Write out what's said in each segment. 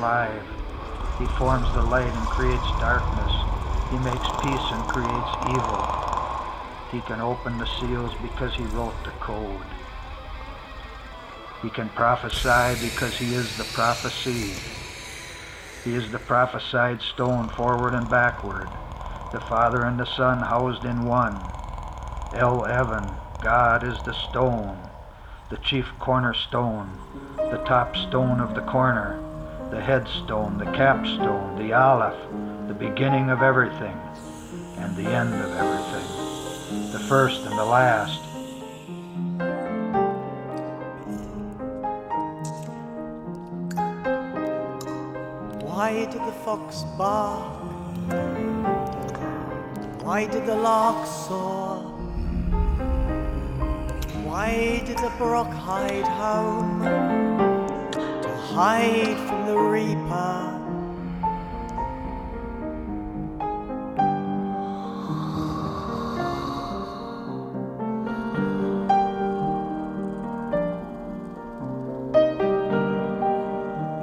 alive. He forms the light and creates darkness. He makes peace and creates evil. He can open the seals because he wrote the code. He can prophesy because he is the prophecy. He is the prophesied stone forward and backward, the Father and the Son housed in one. El Evan, God is the stone, the chief cornerstone, the top stone of the corner, the headstone, the capstone, the aleph, the beginning of everything, and the end of everything, the first and the last. Why did the fox bark? Why did the lark soar? Why did the brook hide home? Hide from the reaper.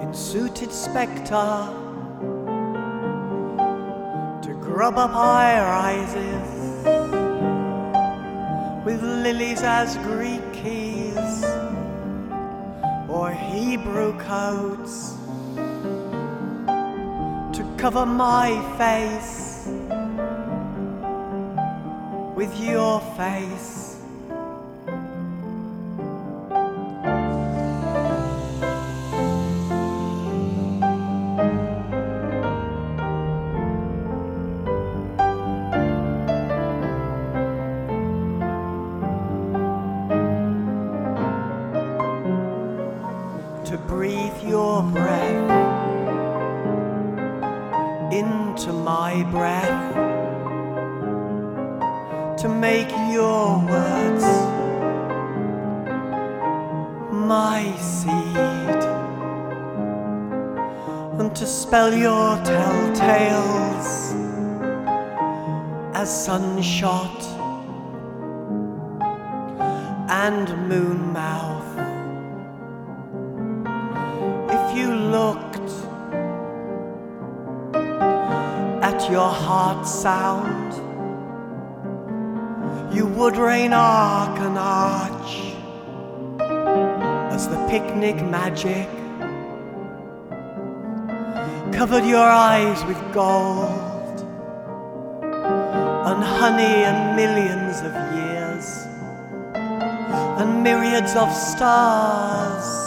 In suited spectre to grub up high rises with lilies as Greek or Hebrew codes to cover my face with your face. You would rain arc and arch as the picnic magic covered your eyes with gold and honey and millions of years and myriads of stars.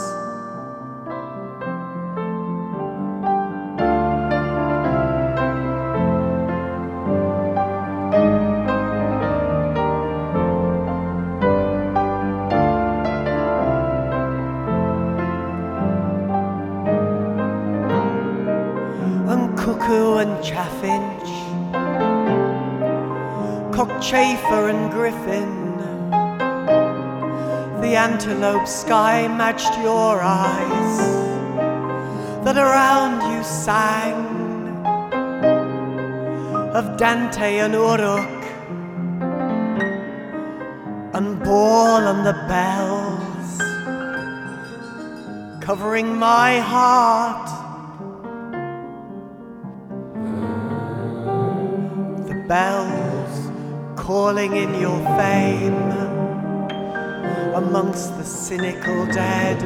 Griffin. The antelope sky matched your eyes that around you sang of Dante and Uruk and Baal and the bells covering my heart. In your fame amongst the cynical dead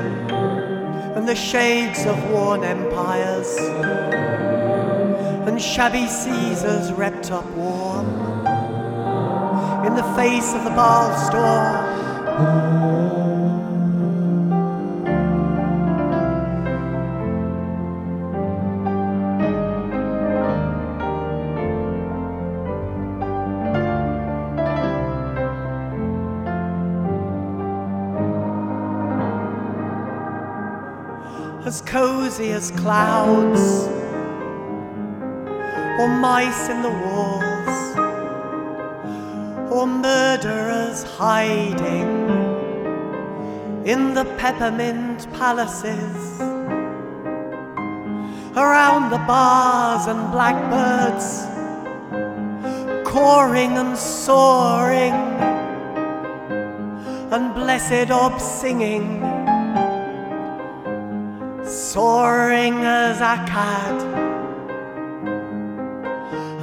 and the shades of worn empires and shabby Caesars wrapped up warm in the face of the Baal storm. As clouds or mice in the walls or murderers hiding in the peppermint palaces around the bars and blackbirds cawing and soaring and blessed orb singing soaring as a cat,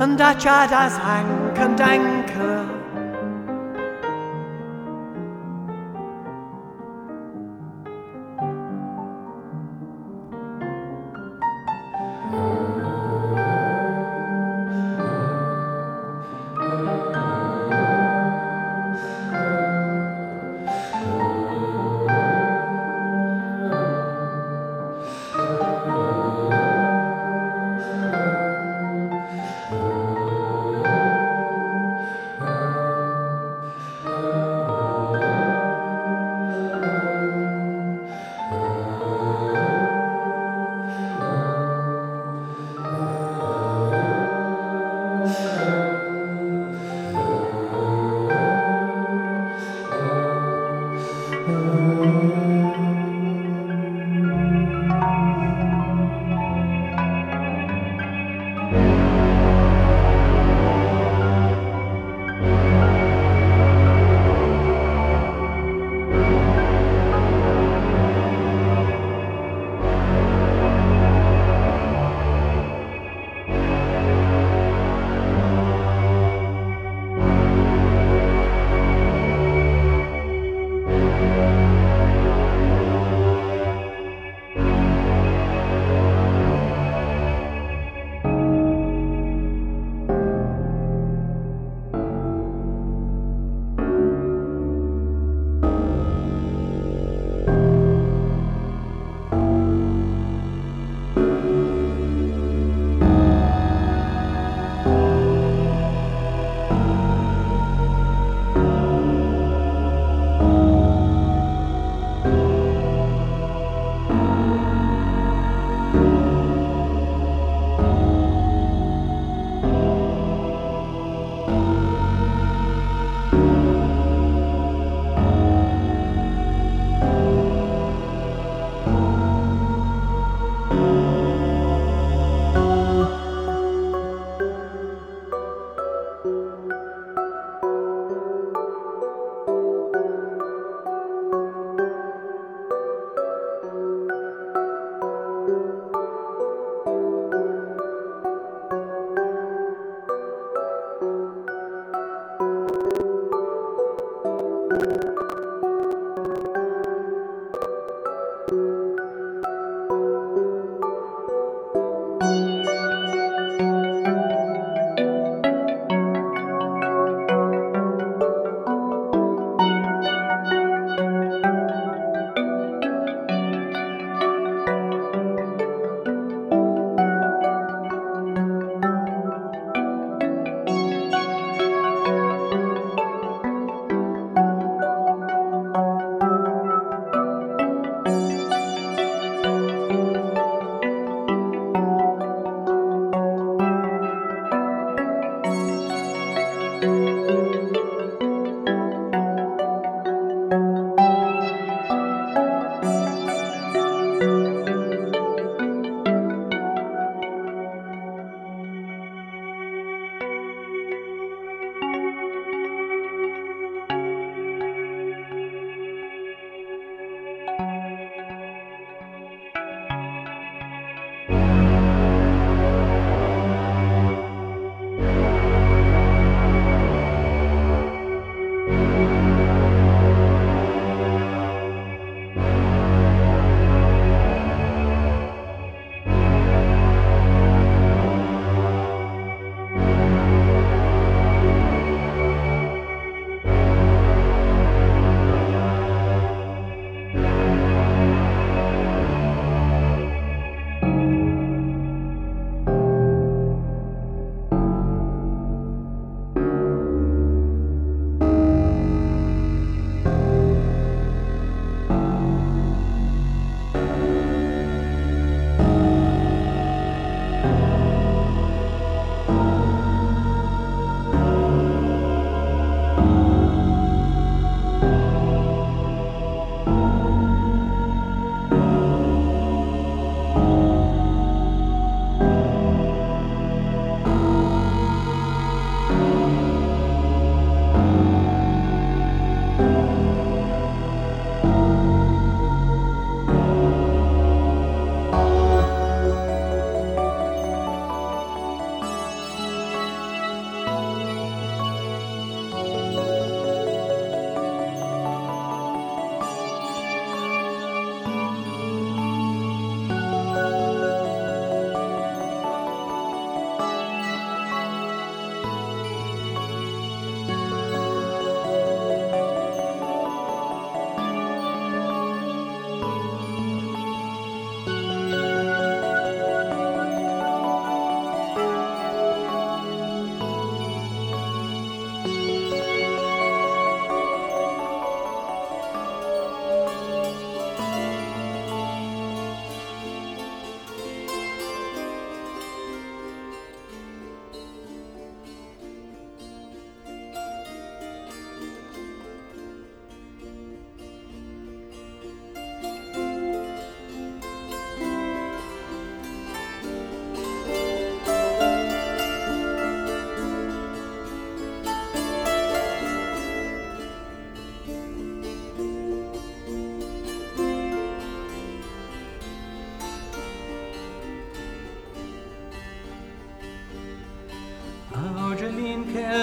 and a chad as hank and anchor.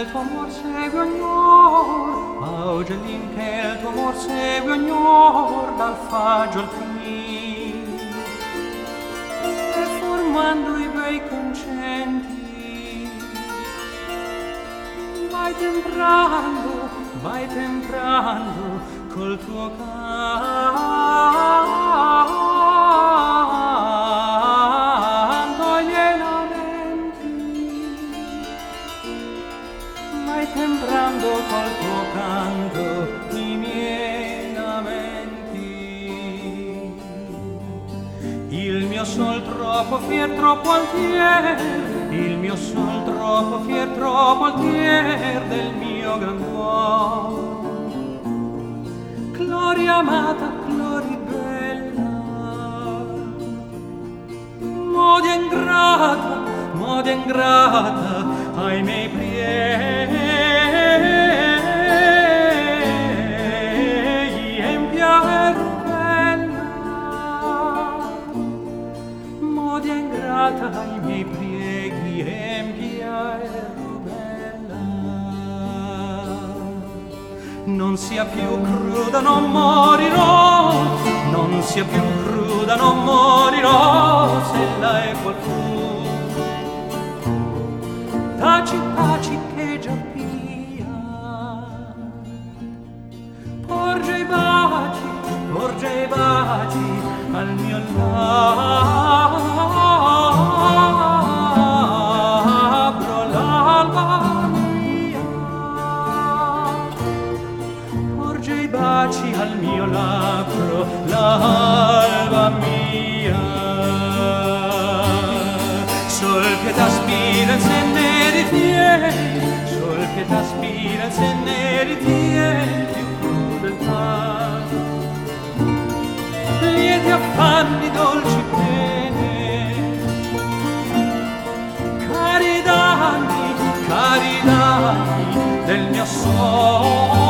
Il tuo amor segue ognor, Augelin che il tuo amor segue ognor, dal faggio fin, e formando i bei concenti, vai temprando, vai temprando, col tuo canto. Altier, il mio sol troppo fier, troppo altier del mio gran cuore. Gloria amata, gloria bella, modia ingrata, modia ingrata ai miei prieri. Miei prieghi empia e bella. Non sia più cruda, non morirò, non sia più cruda, non morirò, se la è qualcuno. Taci, taci, che già pia. Porge i baci, porge i baci al mio lato. mio labbro, l'alba mia Sol che t'aspira se ne encender y tiene, sol que te aspira a encender y tiene crudeltà. Lieti affanni, dolci pene, cari danni, cari danni del mio sole.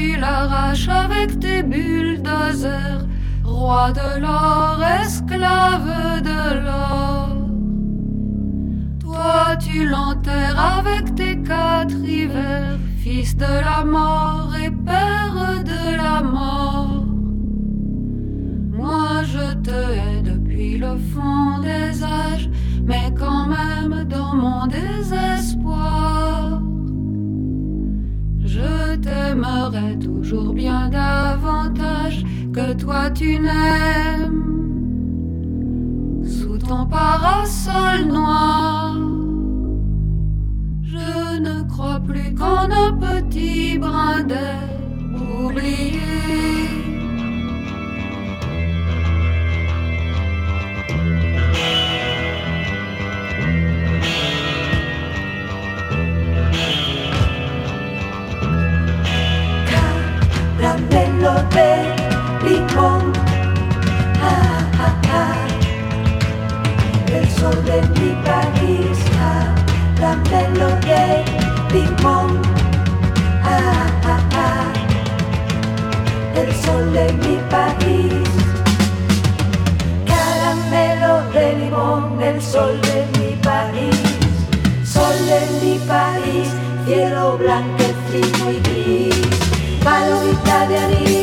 Tu l'arraches avec tes bulldozers, roi de l'or, esclave de l'or. Toi, tu l'enterres avec tes quatre hivers, fils de la mort et père de la mort. Moi, je te hais depuis le fond des âges mais quand même dans mon désespoir, toujours bien davantage que toi tu n'aimes. Sous ton parasol noir, je ne crois plus qu'en un petit brin d'air oublié. De limón. Ah, ah, ah. El sol de mi país, ah, caramelo de limón. Ah, ah, ah. El sol de mi país. Caramelo de limón, el sol de mi país. Sol de mi país, cielo blanquecino y gris palomita de anís.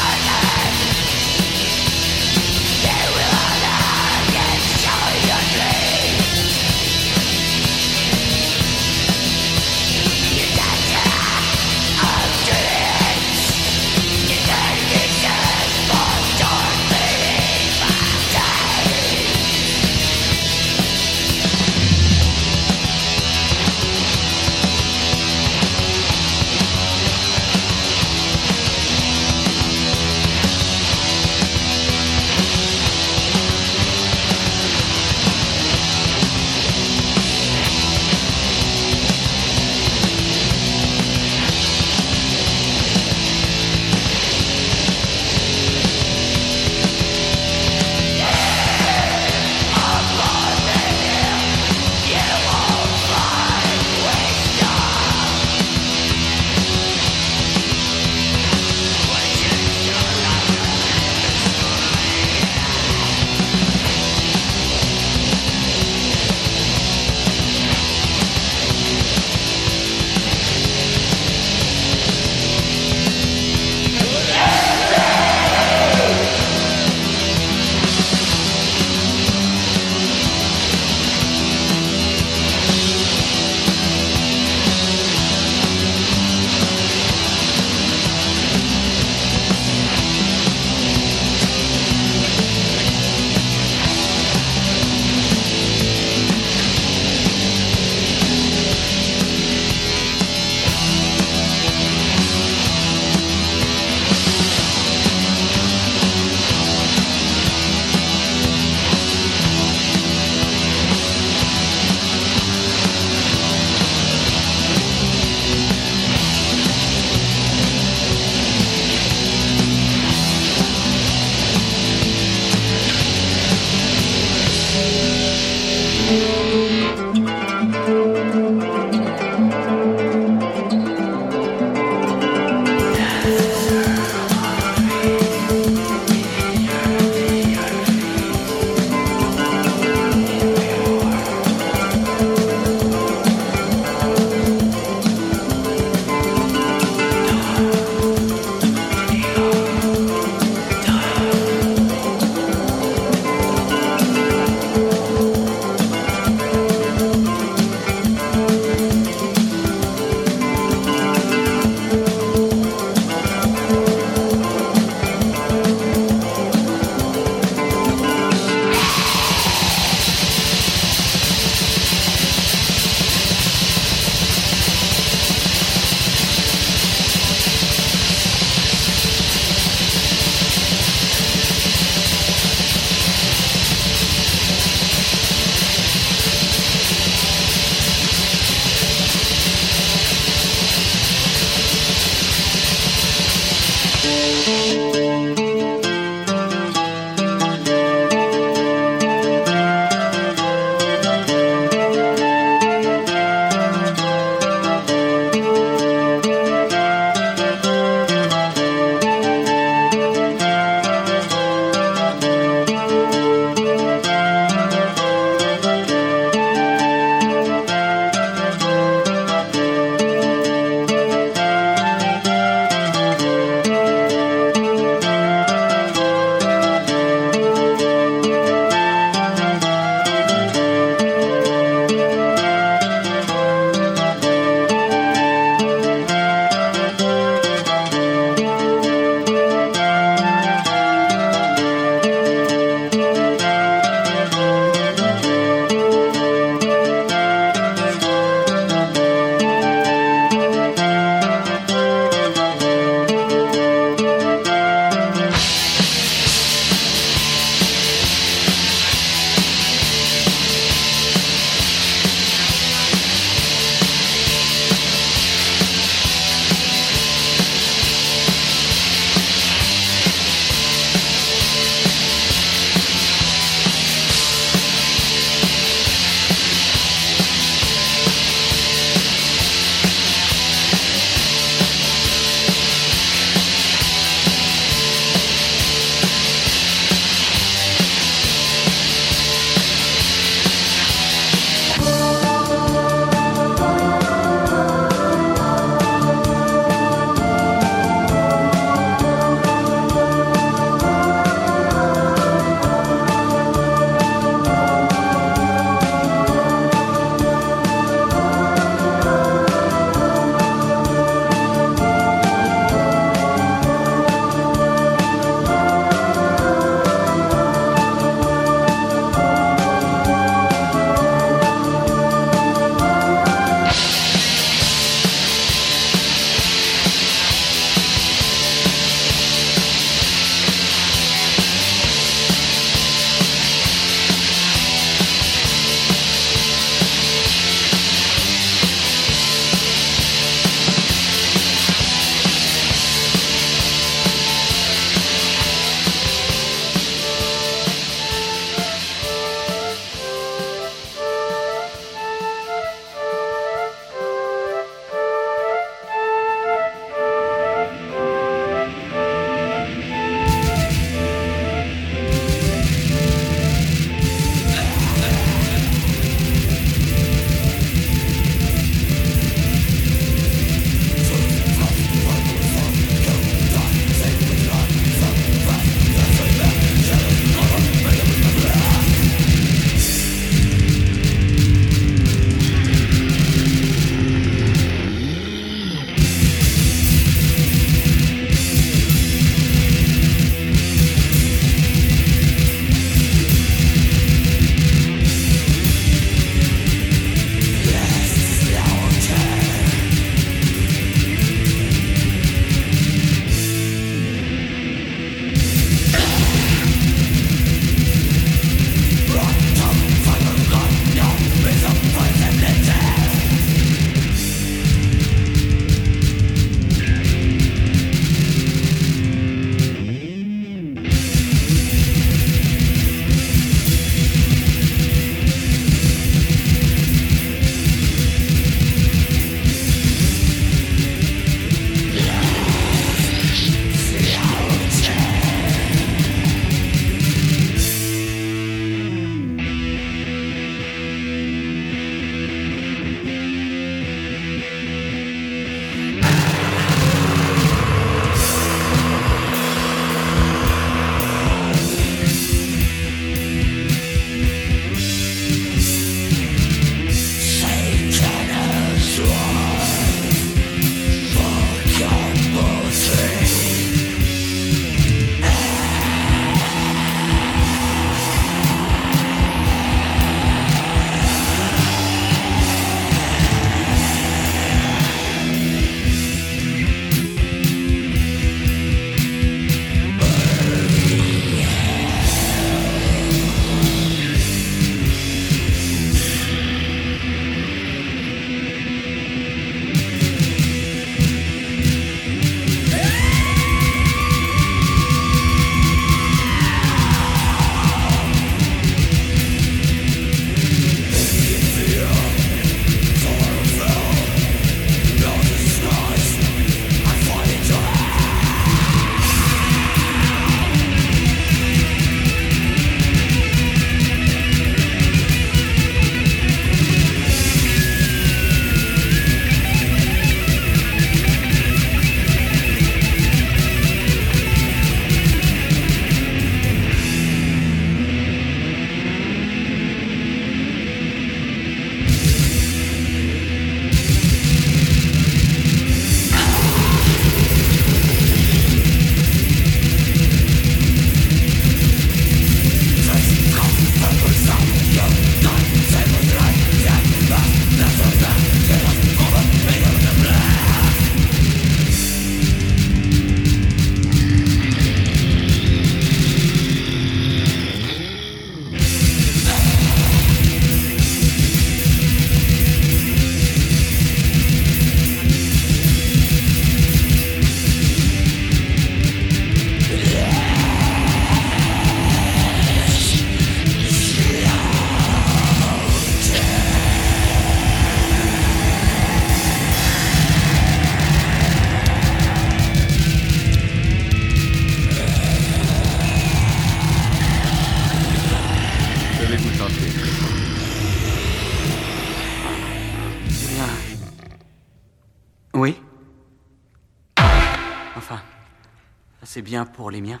C'est bien pour les miens.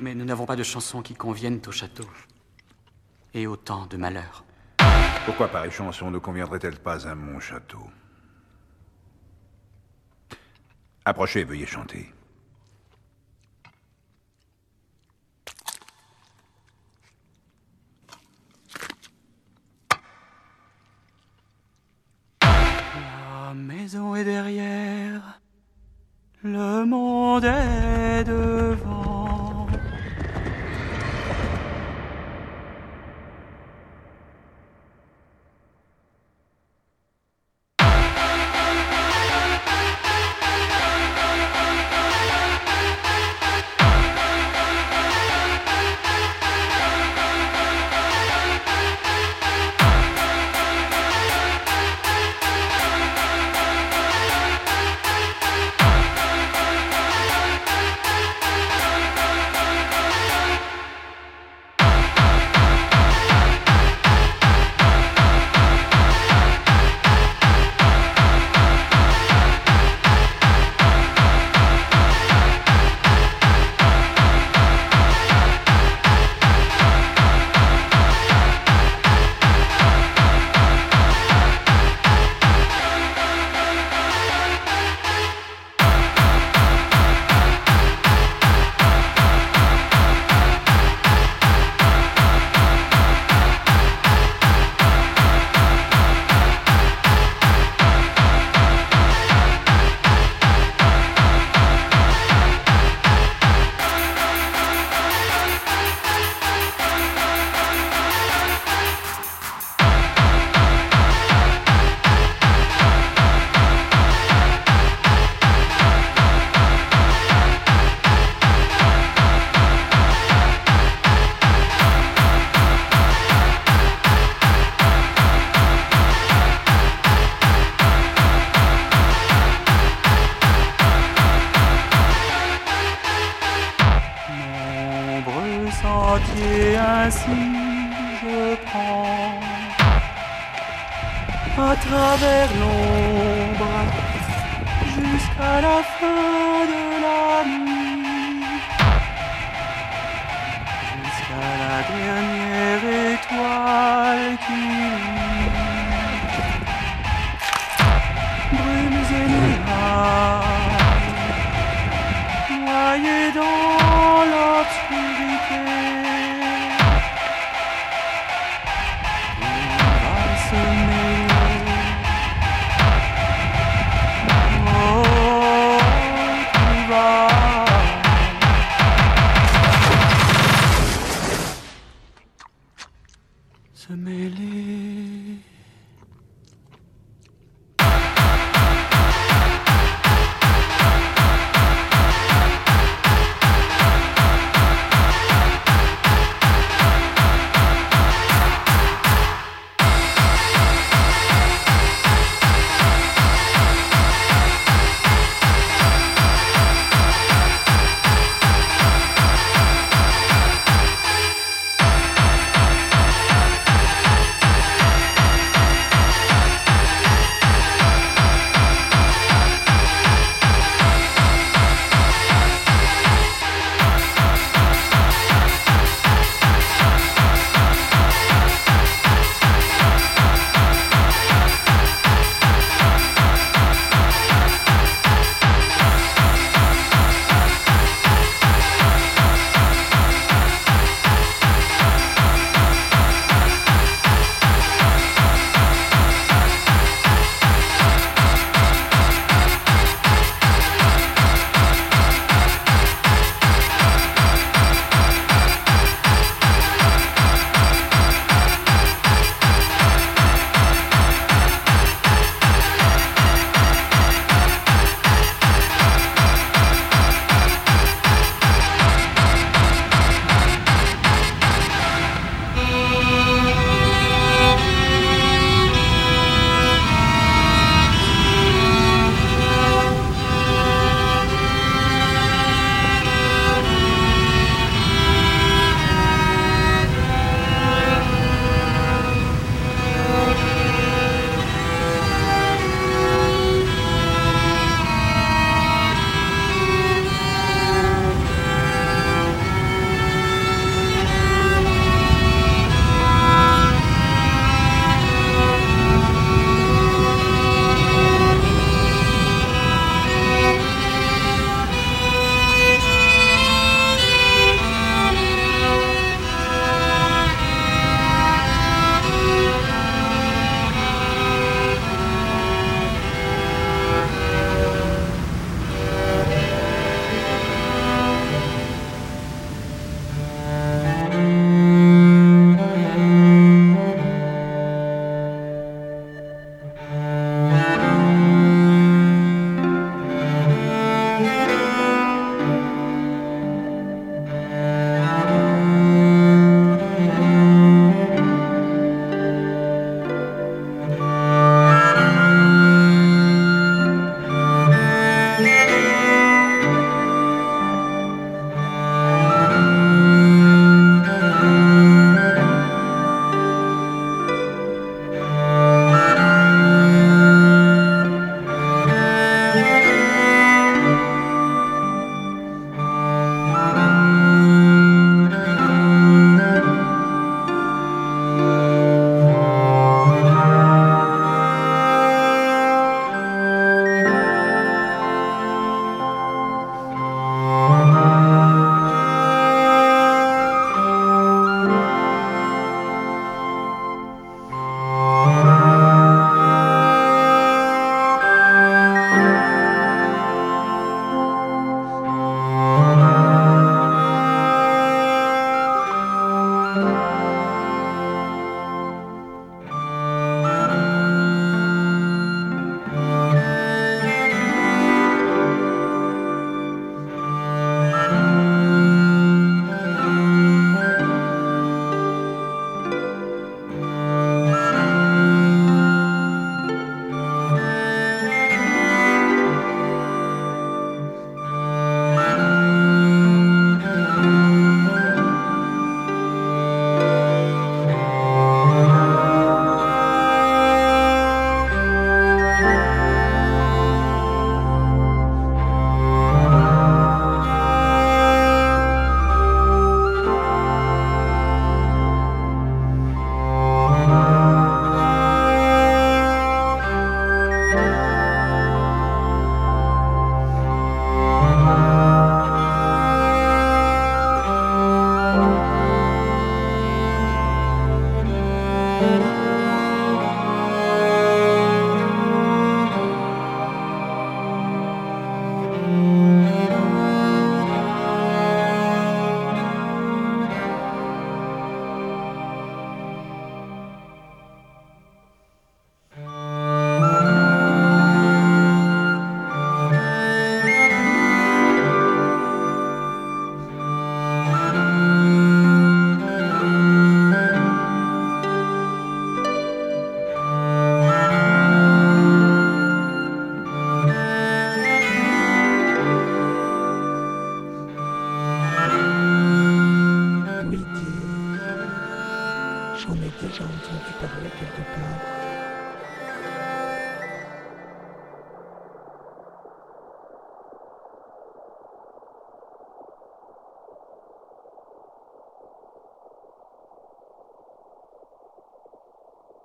Mais nous n'avons pas de chansons qui conviennent au château. Et autant de malheurs. Pourquoi pareille chanson ne conviendrait-elle pas à mon château? Approchez, veuillez chanter. La maison est derrière, le monde est devant.